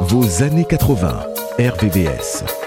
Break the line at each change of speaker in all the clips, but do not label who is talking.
Vos années 80. RVVS.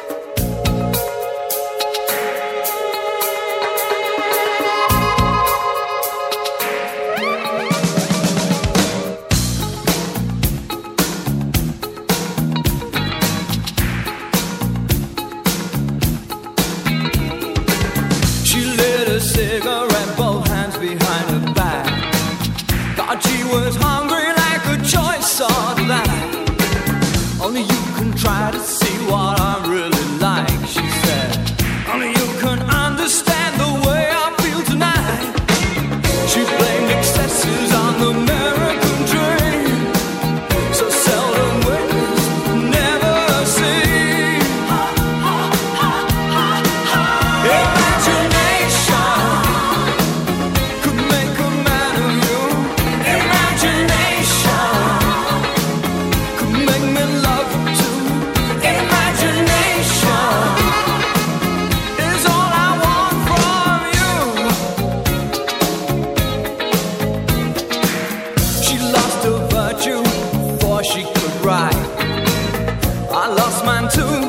One, too.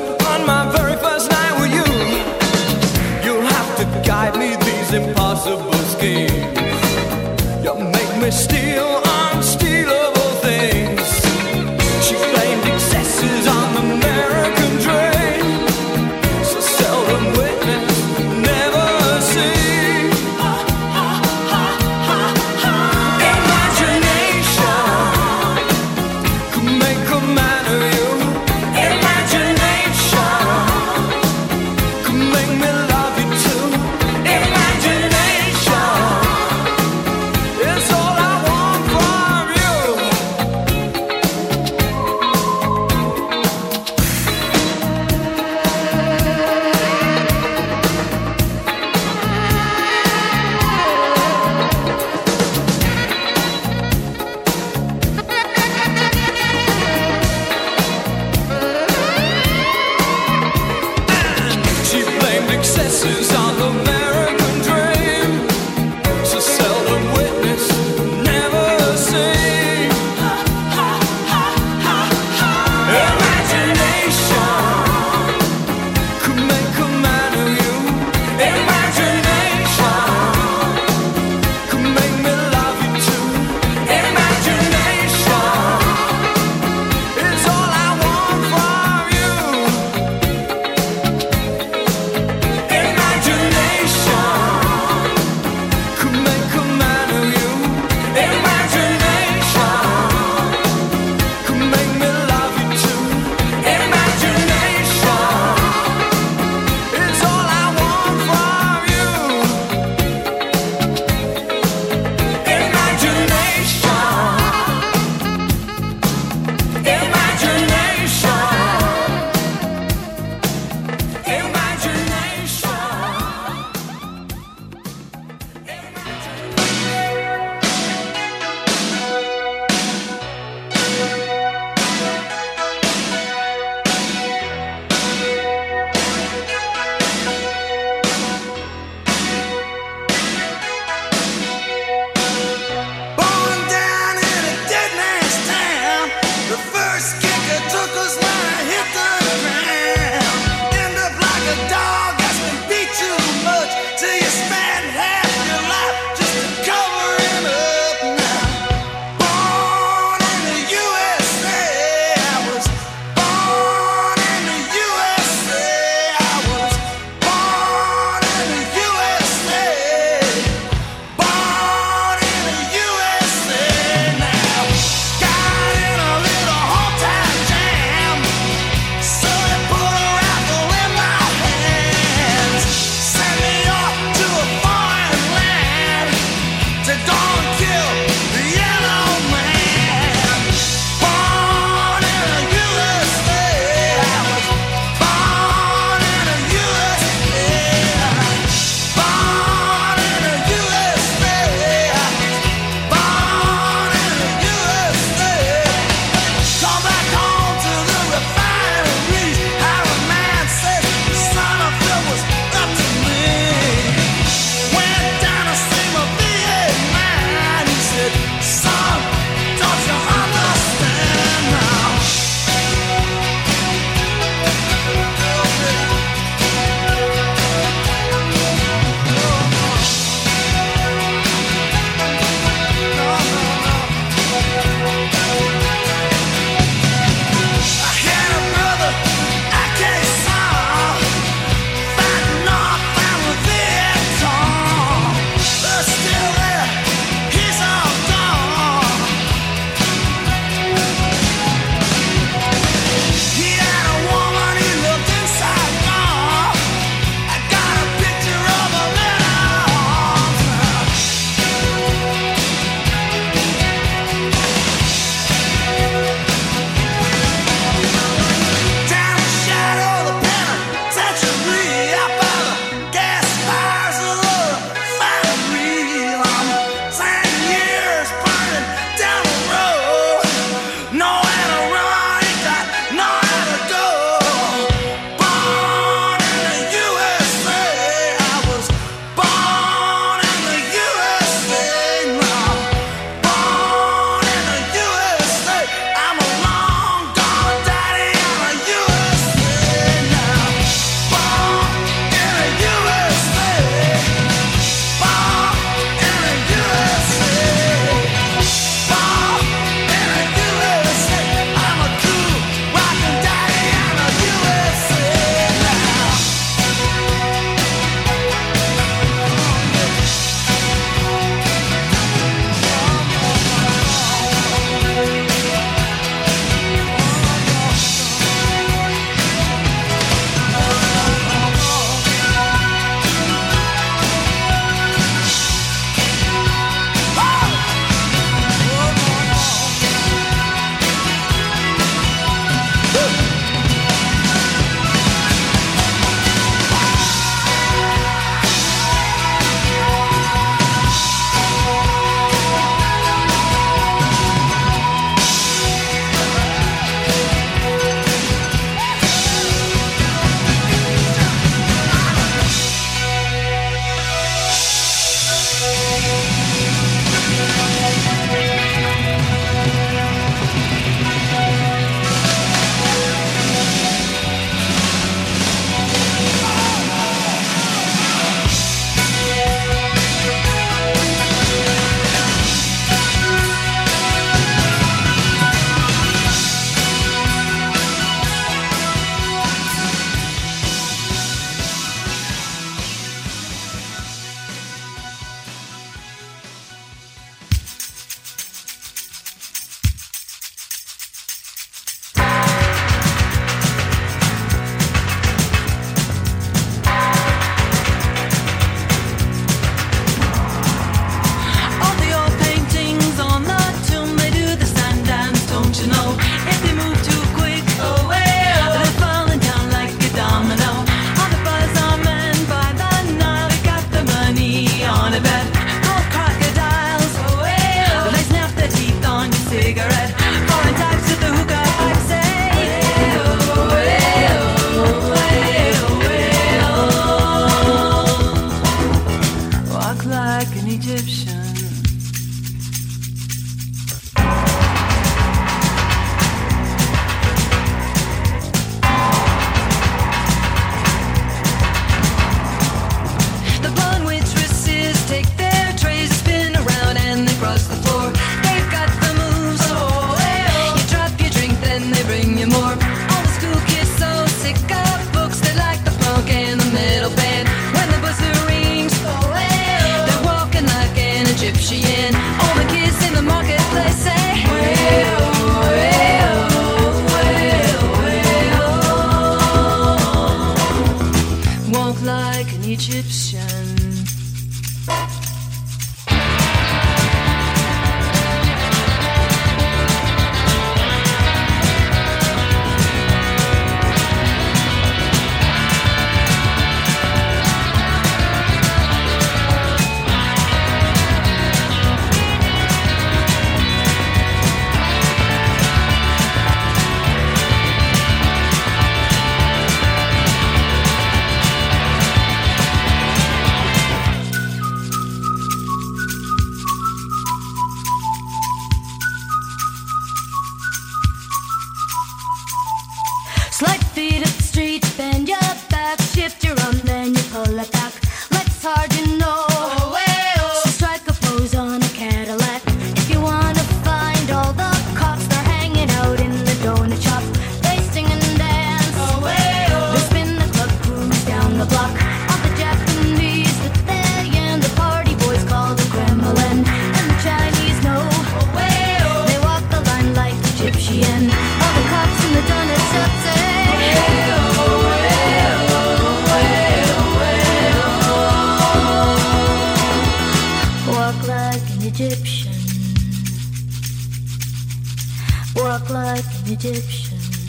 Vous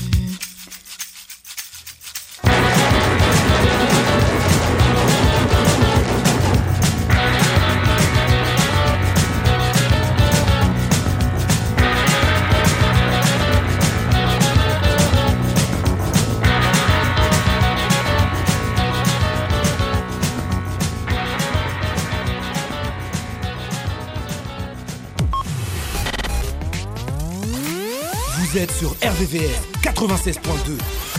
VVR 96.2.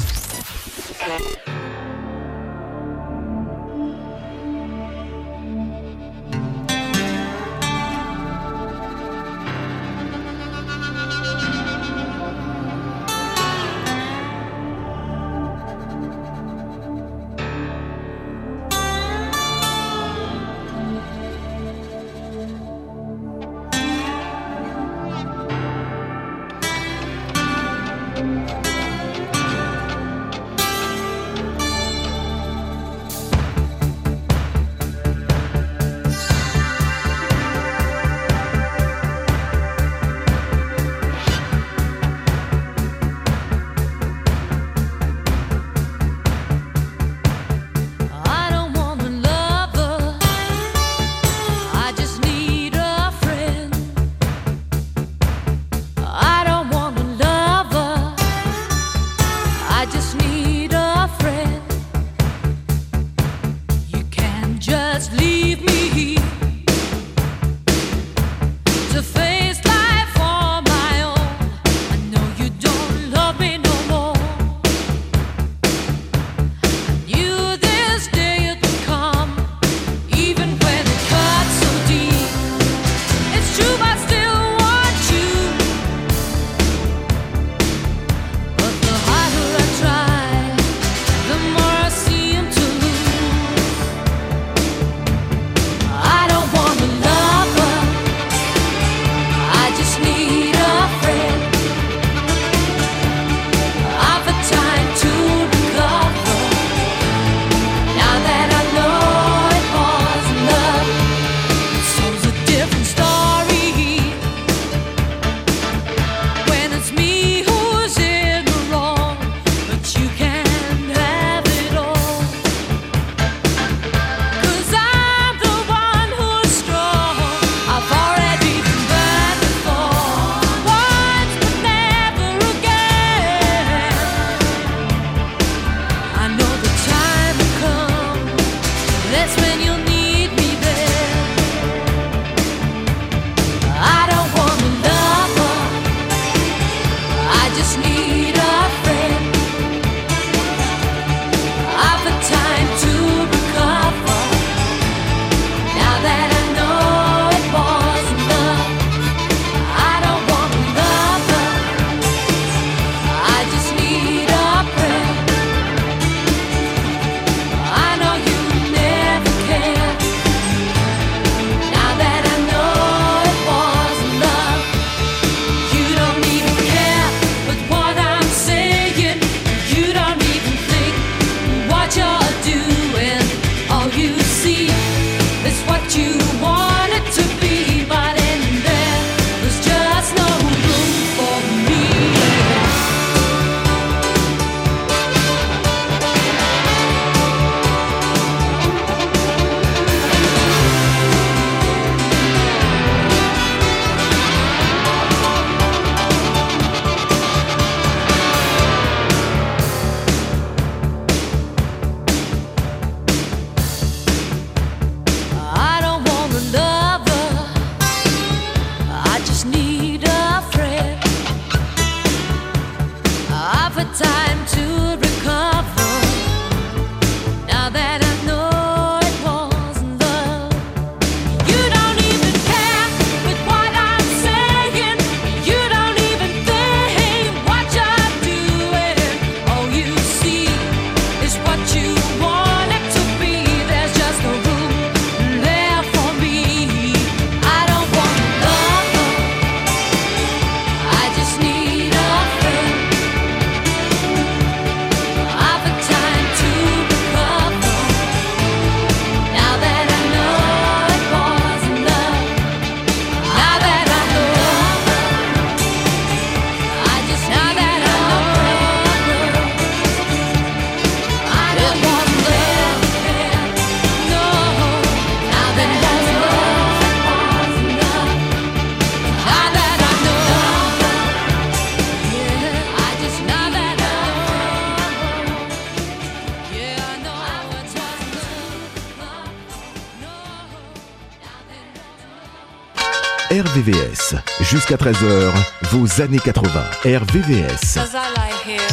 RVVS. Jusqu'à 13h, vos années 80. RVVS.
As I lie here,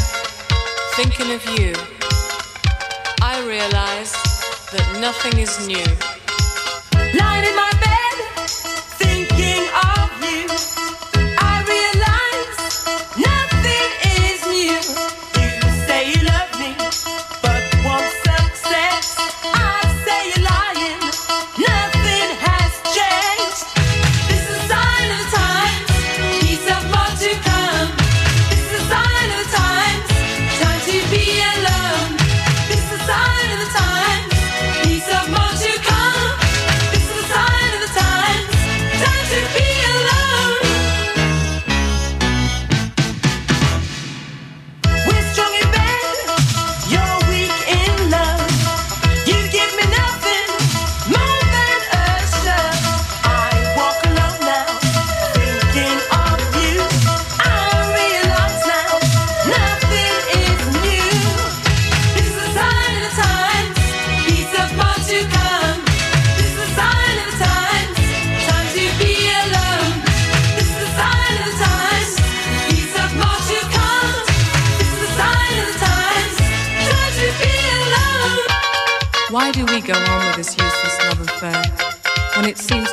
thinking of you, I realize that nothing is new.
Light in my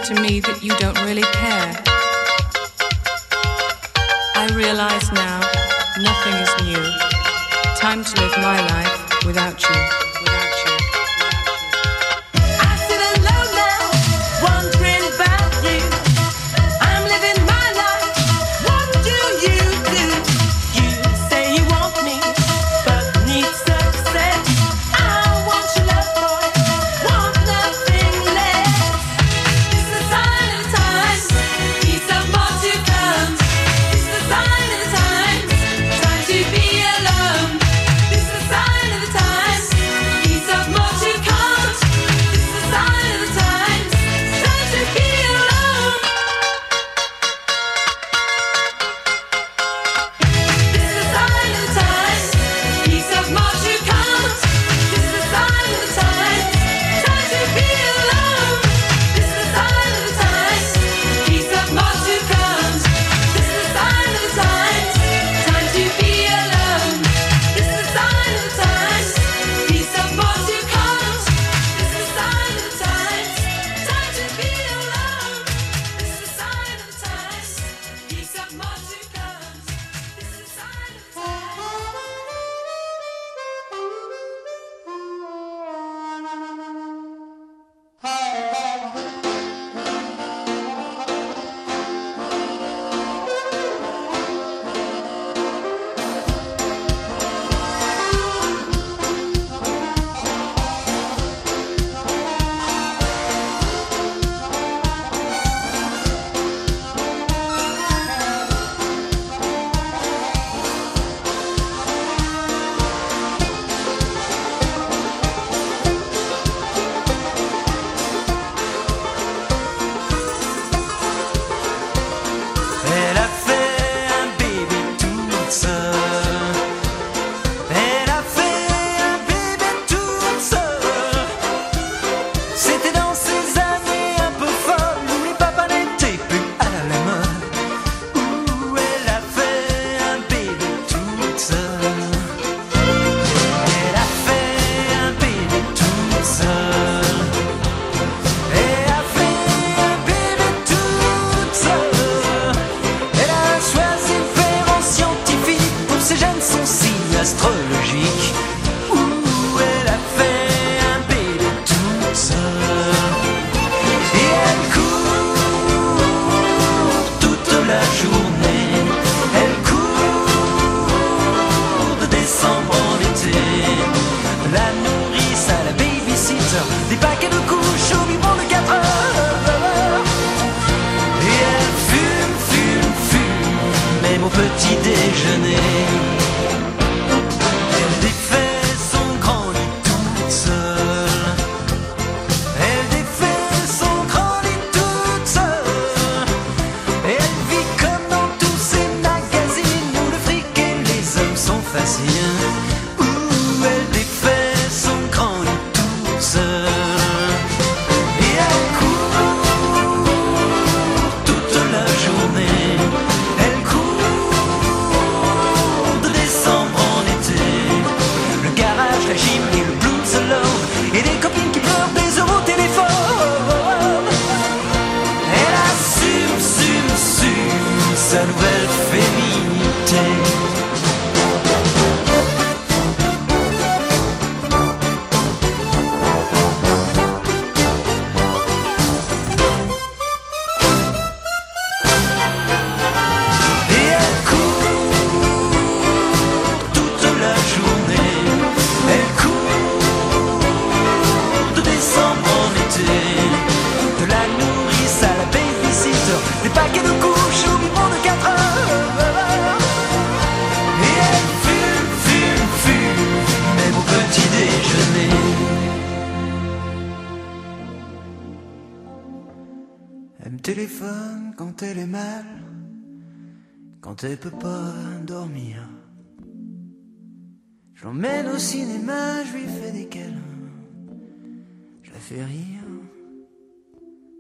to me
that you don't really care. I realize now nothing is new. Time to live my life without you. Quand elle peut pas dormir, j'emmène au cinéma, je lui fais des câlins, je la fais rire,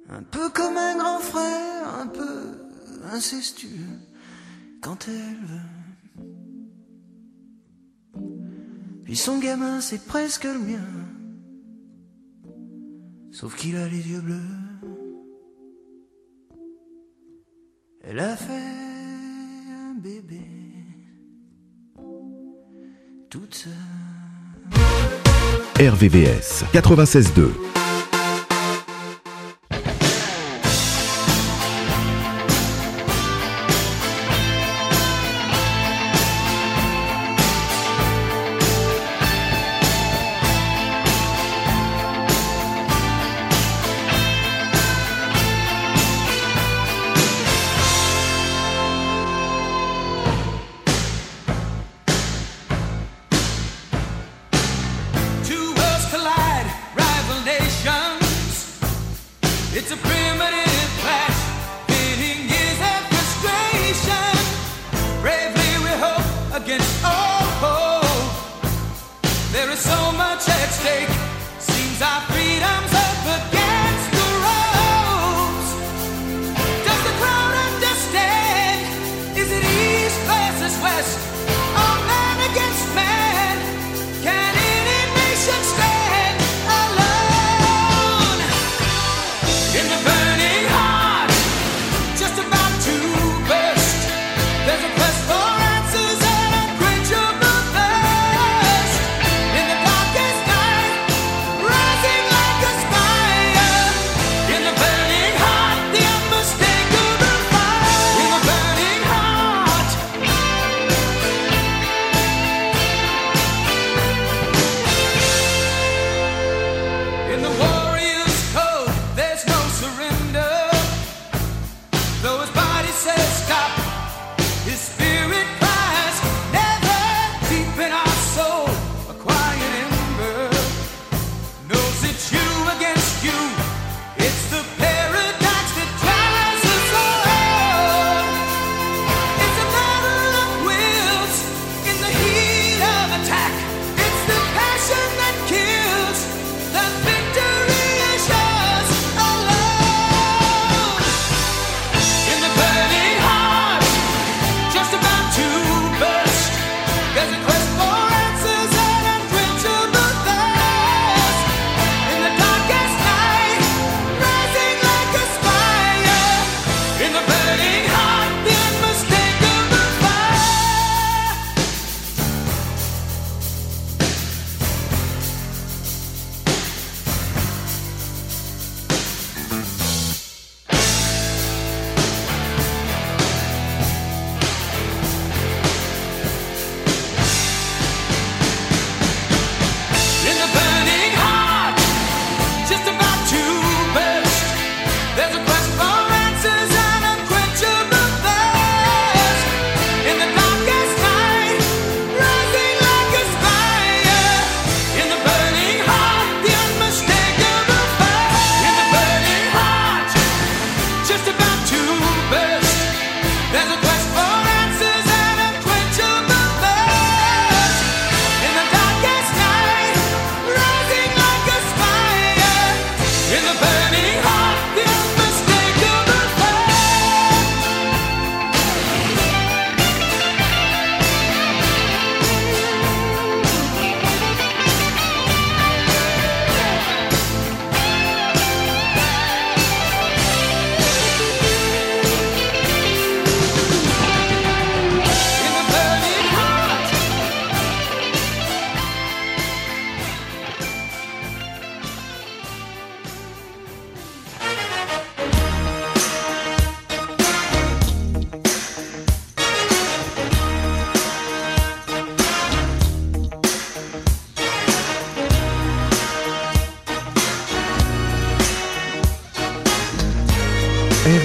un peu comme un grand frère, un peu incestueux, quand elle veut. Puis son gamin, c'est presque le mien, sauf qu'il a les yeux bleus. Elle a fait bébé, toute seule.
RVVS 96.2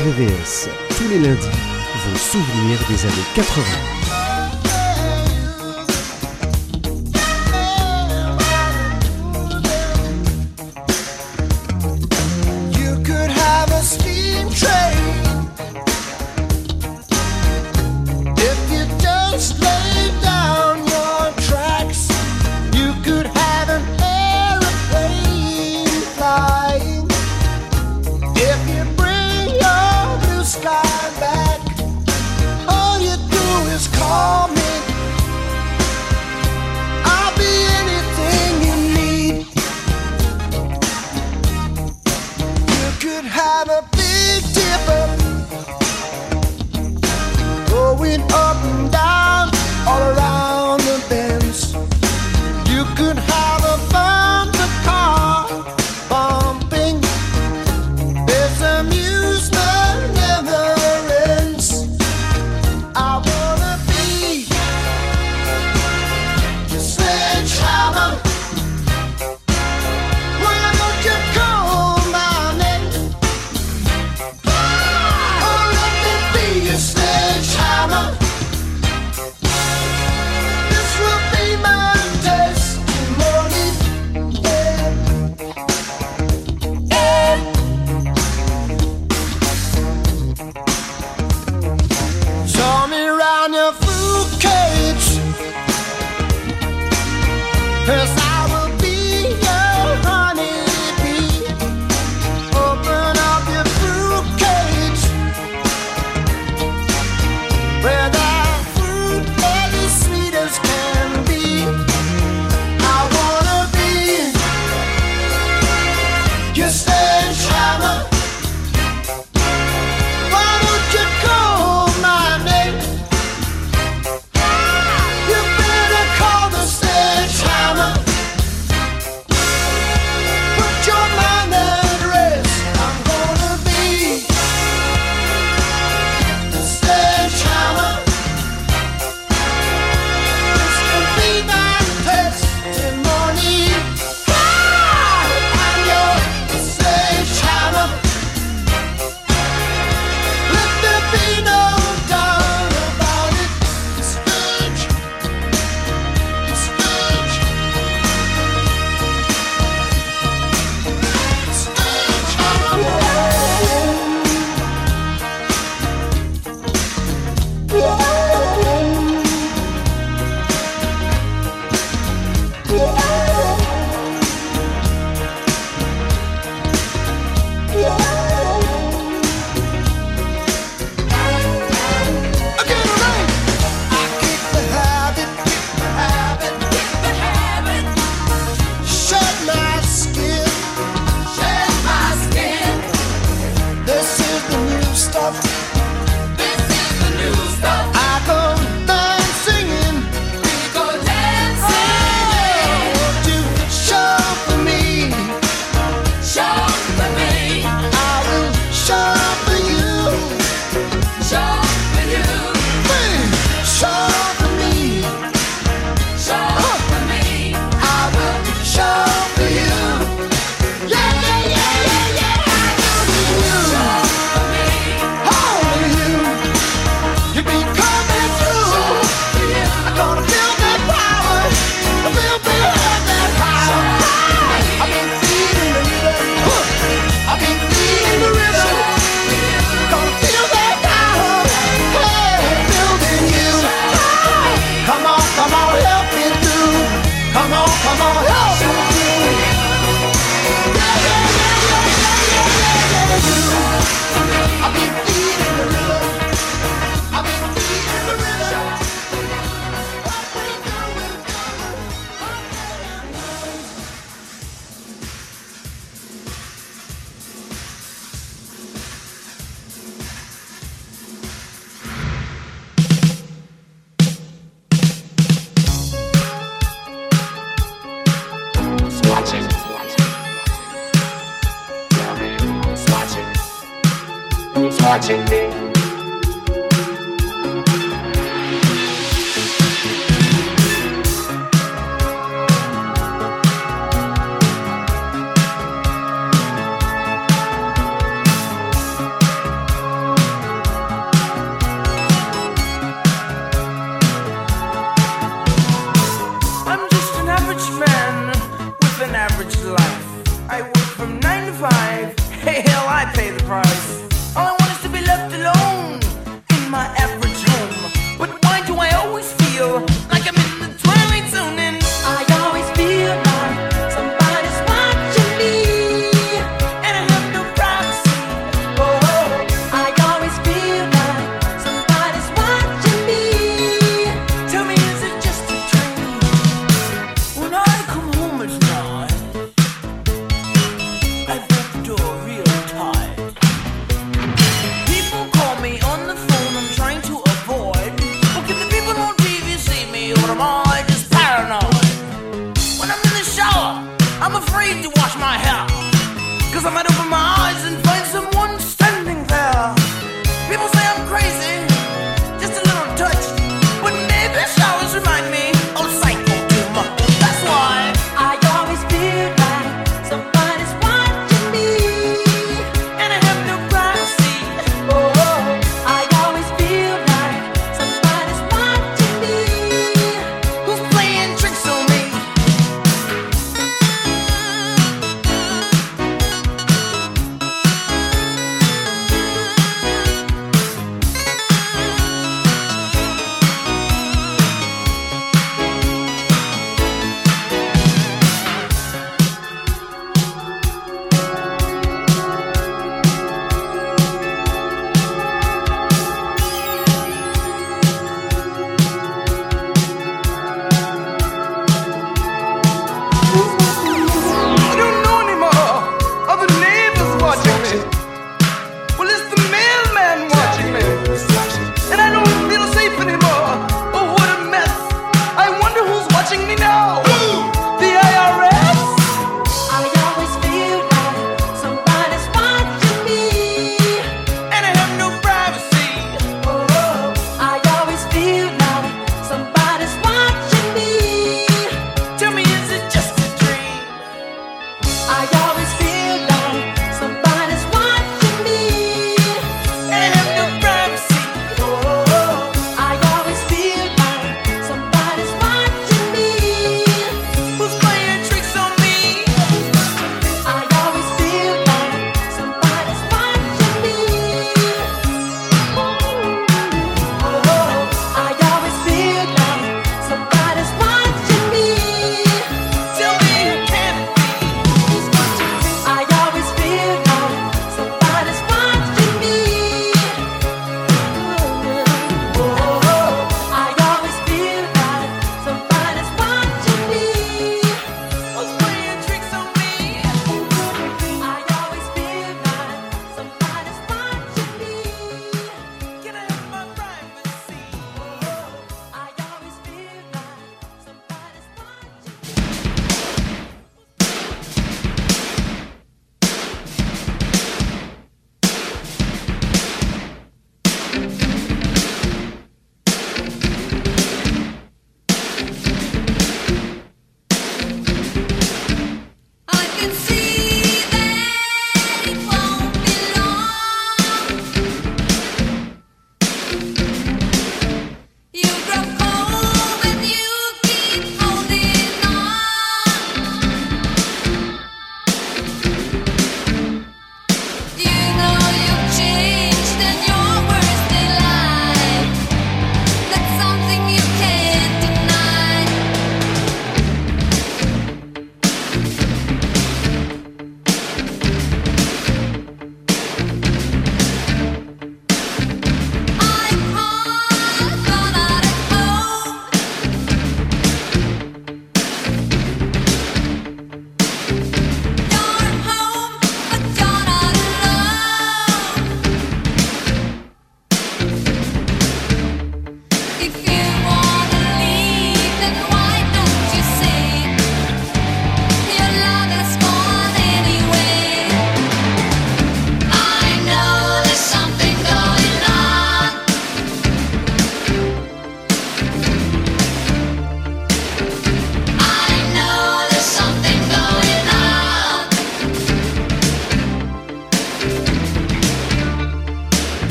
RVVS. Tous les lundis, vos souvenirs des années 80.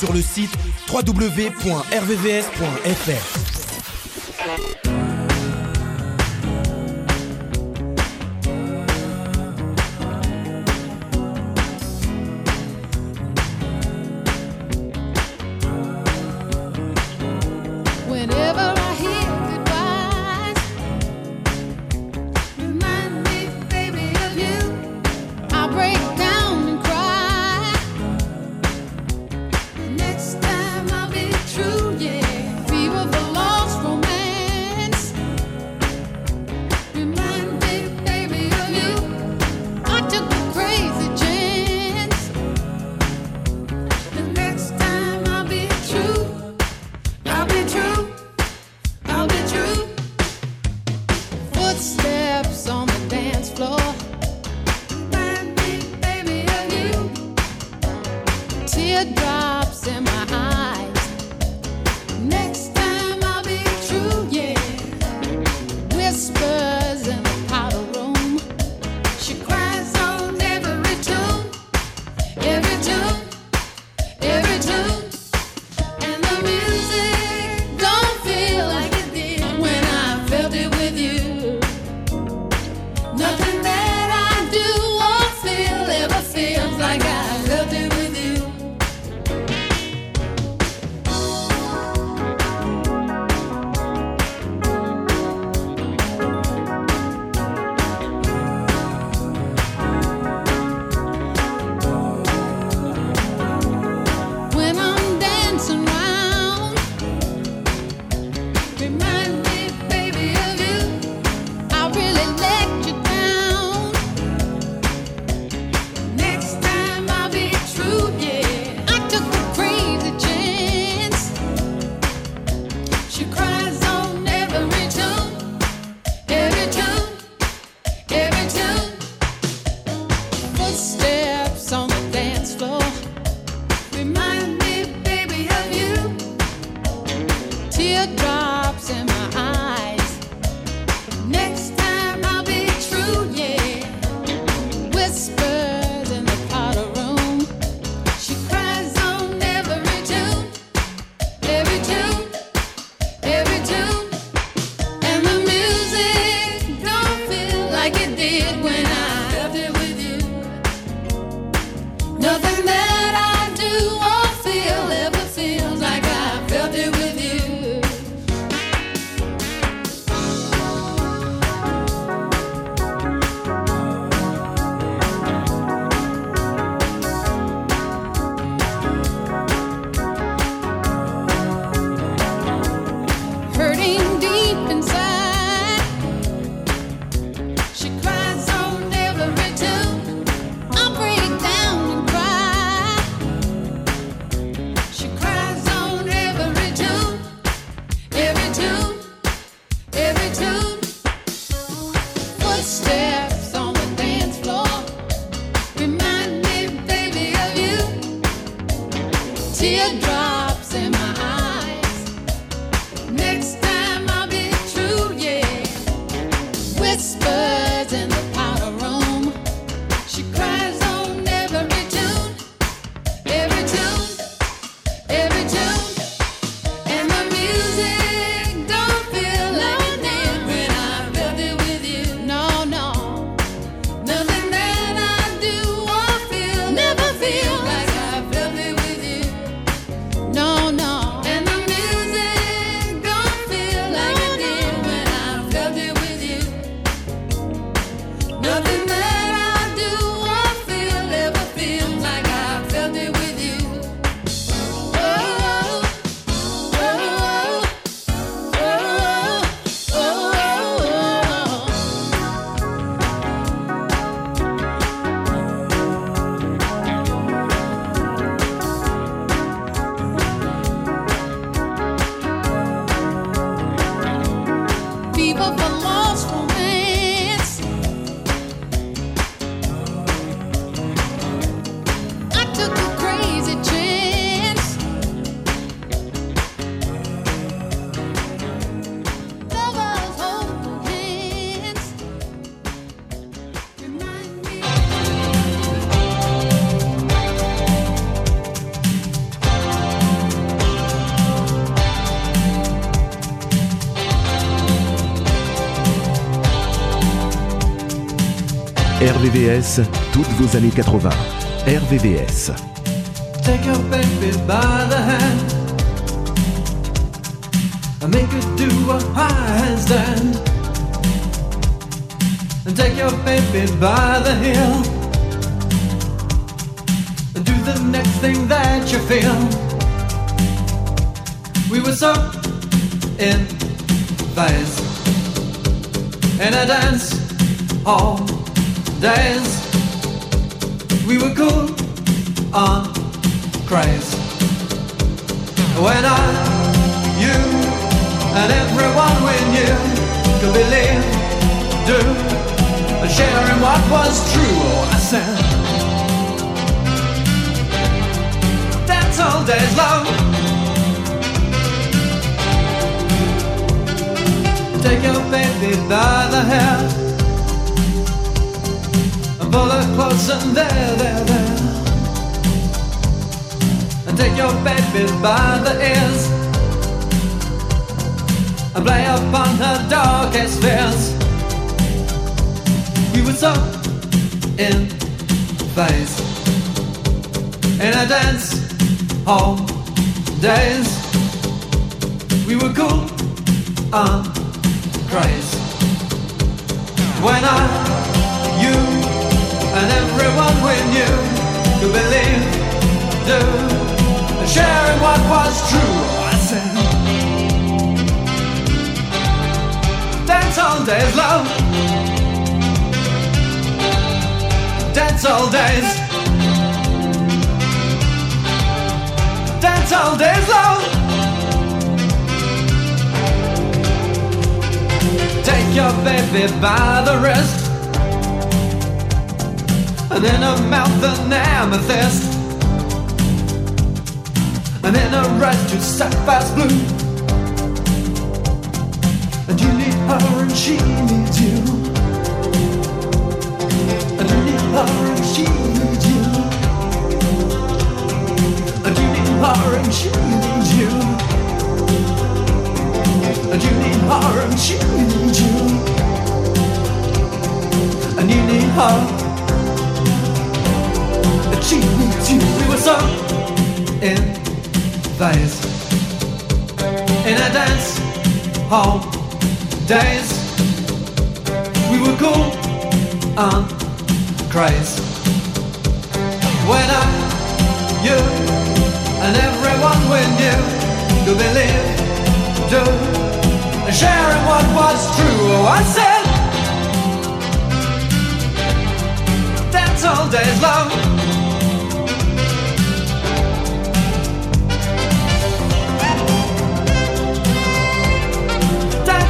Sur le site www.rvvs.fr.
Teardrops Nothing
RVVS, toutes vos années 80. RVVS.
Take your baby by the hand and make her do a handstand. And take your baby by the heel and do the next thing that you feel. We were so in phase in a dance all days. We were cool on craze. When I, you, and everyone we knew could believe, do, and share in what was true. Oh, I said, that's all days love. Take your baby by the hair and her close and there, there, there and take your baby by the ears and play upon her darkest fears. We were so in phase in a dance hall days. We were cool on craze when I, and everyone we knew could believe, do sharing what was true. I said, dance hall days, love. Dance hall days. Dance hall days, love. Take your baby by the wrist and in her mouth an amethyst and in a red to sapphire's blue. And you need her and she needs you. And you need her and she needs you. And you need her and she needs you. And you need her and she needs you. And you need her. She needs you. We were so in phase in a dance hall days. We were cool and craze when I, you, and everyone we knew could believe, do, and sharing what was true. Oh, I said, dance hall days, love.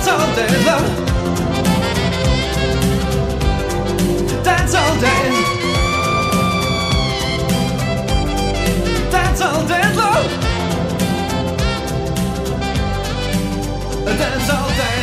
Dance all day, love. Dance all day. Dance all day, love. Dance hall days.